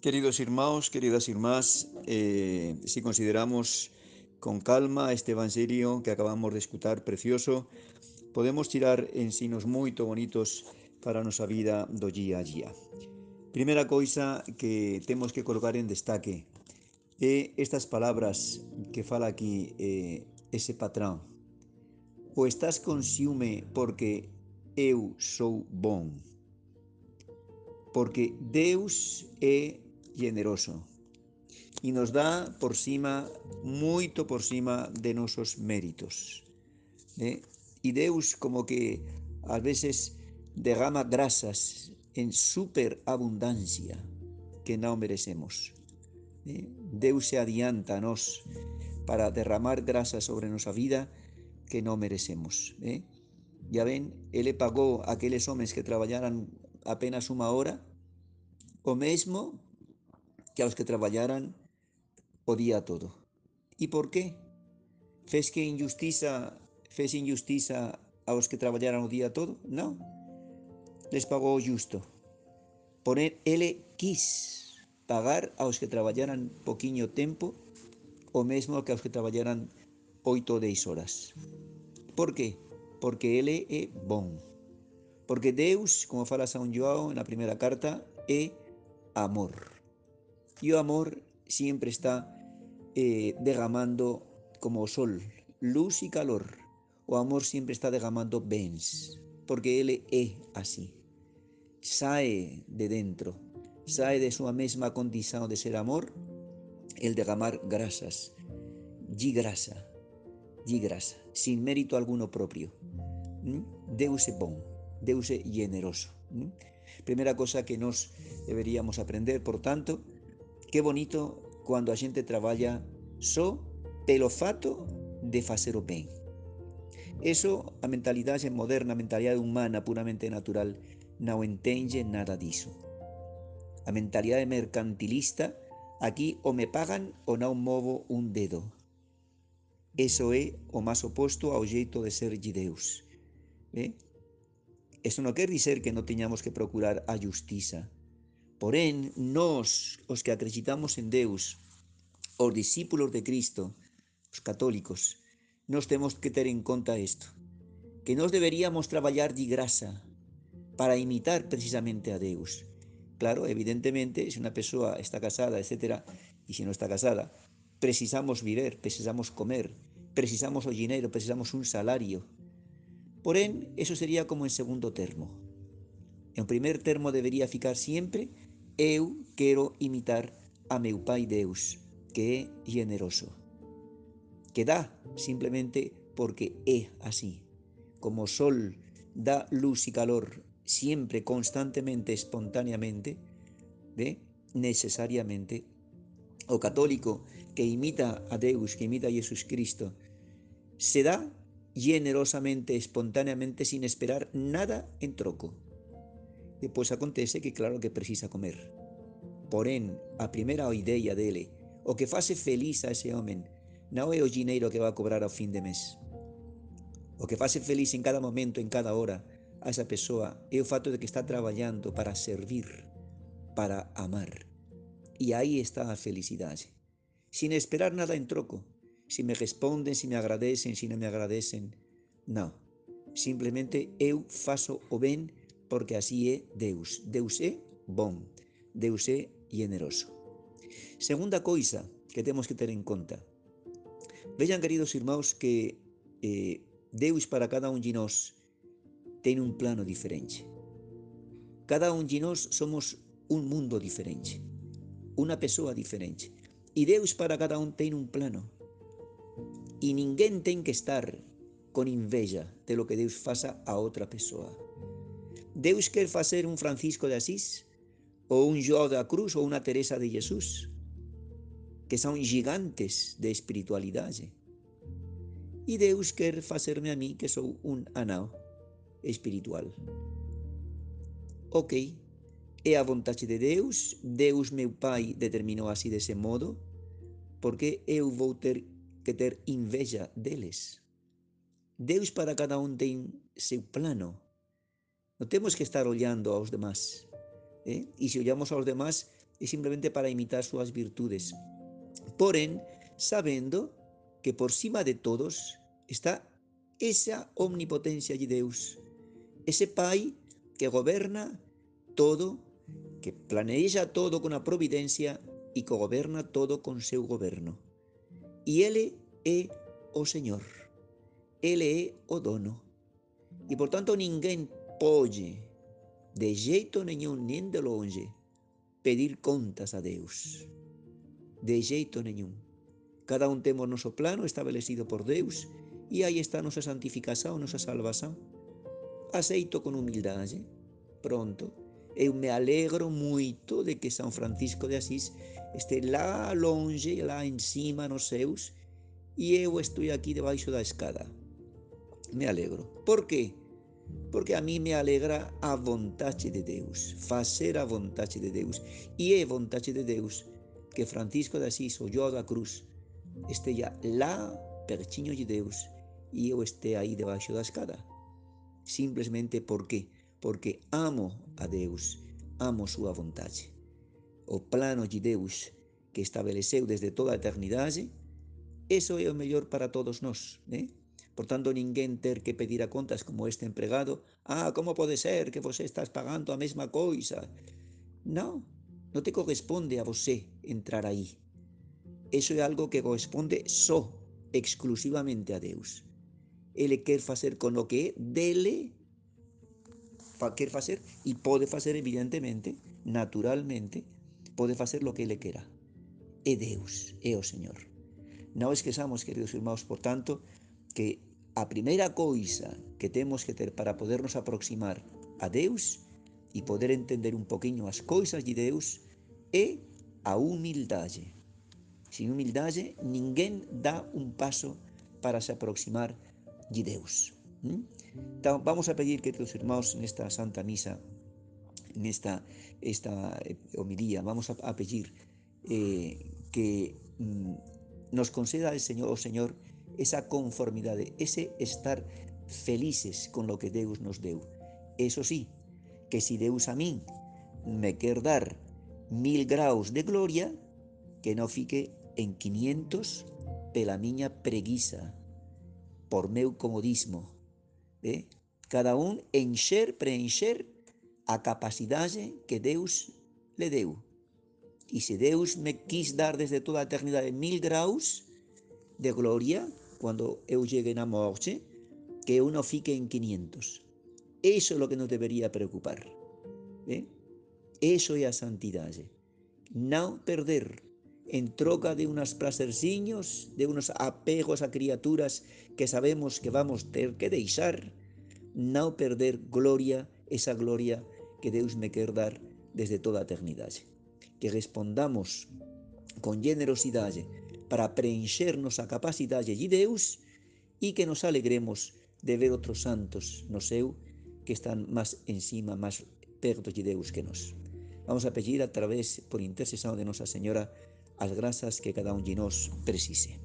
Queridos irmãos, queridas irmãs, eh, si consideramos con calma este evangelio que acabamos de escutar, precioso, podemos tirar ensinos moito bonitos para a nosa vida do día a día. Primeira coisa que temos que colocar en destaque estas palabras que fala aquí eh, ese patrón. O estás con ciúme porque eu sou bom. Porque Deus é generoso e nos dá por cima, moito por cima de nosos méritos. ¿eh? E Deus como que ás veces derrama grasas en superabundancia que non merecemos. ¿eh? Deus se adianta a nós para derramar grasas sobre nosa vida que non merecemos. ¿eh? Ya ven, Ele pagou a aqueles homens que traballaran apenas unha hora o mesmo que aos que traballaran podía todo. E por qué? Fez que injustiza, fez injustiza aos que traballaran o día todo? Non. Les pagou o justo. Por ele quis pagar aos que traballaran poquiño tempo o mesmo que aos que traballaran oito ou dez horas. Por qué? Porque ele é bon. Porque Deus, como fala São João na primeira carta, é amor. E o amor sempre está eh, derramando como sol, luz e calor. O amor sempre está derramando bens, porque ele é así. Sae de dentro, sae de súa mesma condición de ser amor, el derramar grasas, gi grasa, gi grasa, sin mérito alguno propio. ¿Mm? Deus é bon, Deus é generoso. ¿Mm? Primeira cosa que nos deberíamos aprender, por tanto, qué bonito cando a xente traballa só pelo fato de facer o ben. Eso, a mentalidade moderna, a mentalidade humana puramente natural, non entende nada diso. A mentalidade mercantilista, aquí o me pagan ou non movo un dedo. Eso é o máis oposto ao xeito de ser de Deus. Eh? Eso non quer dizer que non teñamos que procurar a justiza, Porén, nós, os que acreditamos en Deus, os discípulos de Cristo, os católicos, nós temos que ter en conta isto, que nós deberíamos traballar de grasa para imitar precisamente a Deus. Claro, evidentemente, se unha persoa está casada, etc., e se non está casada, precisamos viver, precisamos comer, precisamos o dinero, precisamos un salario. Porén, eso sería como en segundo termo. En primer termo debería ficar sempre Eu quero imitar a meu Pai Deus, que é generoso, que dá simplemente porque é así. Como sol dá luz e calor siempre, constantemente, espontáneamente, ¿ve? necesariamente, o católico que imita a Deus, que imita a Jesus Cristo, se dá generosamente, espontáneamente, sin esperar nada en troco. Depois acontece que claro que precisa comer. Porén, a primeira idea dele, o que fase feliz a ese homem, non é o dinheiro que vai cobrar ao fin de mes. O que fase feliz en cada momento, en cada hora, a esa persoa é o fato de que está traballando para servir, para amar. E aí está a felicidade. Sin esperar nada en troco. Si me responden, si me agradecen, si non me agradecen. Non. Simplemente eu faço o ben porque así é Deus. Deus é bon, Deus é generoso. Segunda coisa que temos que ter en conta. Vean, queridos irmãos, que eh, Deus para cada un de nós ten un plano diferente. Cada un de nós somos un mundo diferente, unha persoa diferente. E Deus para cada un ten un plano. E ninguén ten que estar con inveja de lo que Deus faça a outra persoa. Deus quer facer un Francisco de Asís, ou un João da Cruz, ou unha Teresa de Jesús, que son gigantes de espiritualidade. E Deus quer facerme a mí, que sou un anao espiritual. Ok, é a vontade de Deus, Deus meu Pai determinou así dese modo, porque eu vou ter que ter inveja deles. Deus para cada un ten seu plano, Non temos que estar ollando aos demás. Eh? E se ollamos aos demás, es simplemente para imitar sus virtudes. Porén, sabiendo que por cima de todos está esa omnipotencia de Dios, ese Pai que gobierna todo, que planea todo con la providencia y que gobierna todo con su gobierno. Y Él es o Señor, Él es o dono. Y por tanto ninguém puede, de jeito nenhum, nem de longe, pedir contas a Deus. De jeito nenhum. Cada un temos noso plano establecido por Deus e aí está nosa santificação, nosa salvação. Aceito con humildade, pronto. Eu me alegro moito de que São Francisco de Asís este lá longe, lá em cima nos céus, e eu estou aqui debaixo da escada. Me alegro. Por quê? porque a mí me alegra a vontade de Deus, facer a vontade de Deus. E é vontade de Deus que Francisco de Assis olhou da cruz, esteja lá pertinho de Deus e eu este aí debaixo da escada. Simplesmente porque porque amo a Deus, amo sua vontade. O plano de Deus que estabeleceu desde toda a eternidade, eso é o melhor para todos nós, né? Por tanto, ninguén ter que pedir a contas como este empregado. Ah, como pode ser que você estás pagando a mesma coisa? Non, non te corresponde a você entrar aí. Eso é algo que corresponde só, exclusivamente a Deus. Ele quer facer con o que dele, quer facer e pode facer evidentemente, naturalmente, pode facer lo que ele quera. É Deus, é o Señor. Non esquezamos, queridos irmãos, por tanto, que a primeira coisa que temos que ter para podernos aproximar a Deus e poder entender un poquinho as coisas de Deus é a humildade. Sin humildade, ninguén dá un paso para se aproximar de Deus. Vamos a pedir, queridos irmãos, nesta Santa Misa, nesta esta eh, homilía, vamos a, a pedir eh, que mm, nos conceda el Señor, o Señor, esa conformidade, ese estar felices con lo que Deus nos deu. Eso sí, que si Deus a min me quer dar mil graus de gloria, que no fique en 500 pela miña preguisa, por meu comodismo. Eh? Cada un encher, preencher a capacidade que Deus le deu. E se Deus me quis dar desde toda a eternidade mil graus de gloria, quando eu llegue na morte, que eu não fique em 500. Isso é o que nos deveria preocupar. Eh? Isso é a santidade. Não perder en troca de unos placerciños, de unos apegos a criaturas que sabemos que vamos ter que deixar, no perder gloria, esa gloria que Deus me quer dar desde toda a eternidade. Que respondamos con generosidade para preenchernos a capacidade de Deus e que nos alegremos de ver outros santos no seu que están máis encima, máis perto de Deus que nos. Vamos a pedir a través, por intercesión de Nosa Señora, as grazas que cada un de nós precise.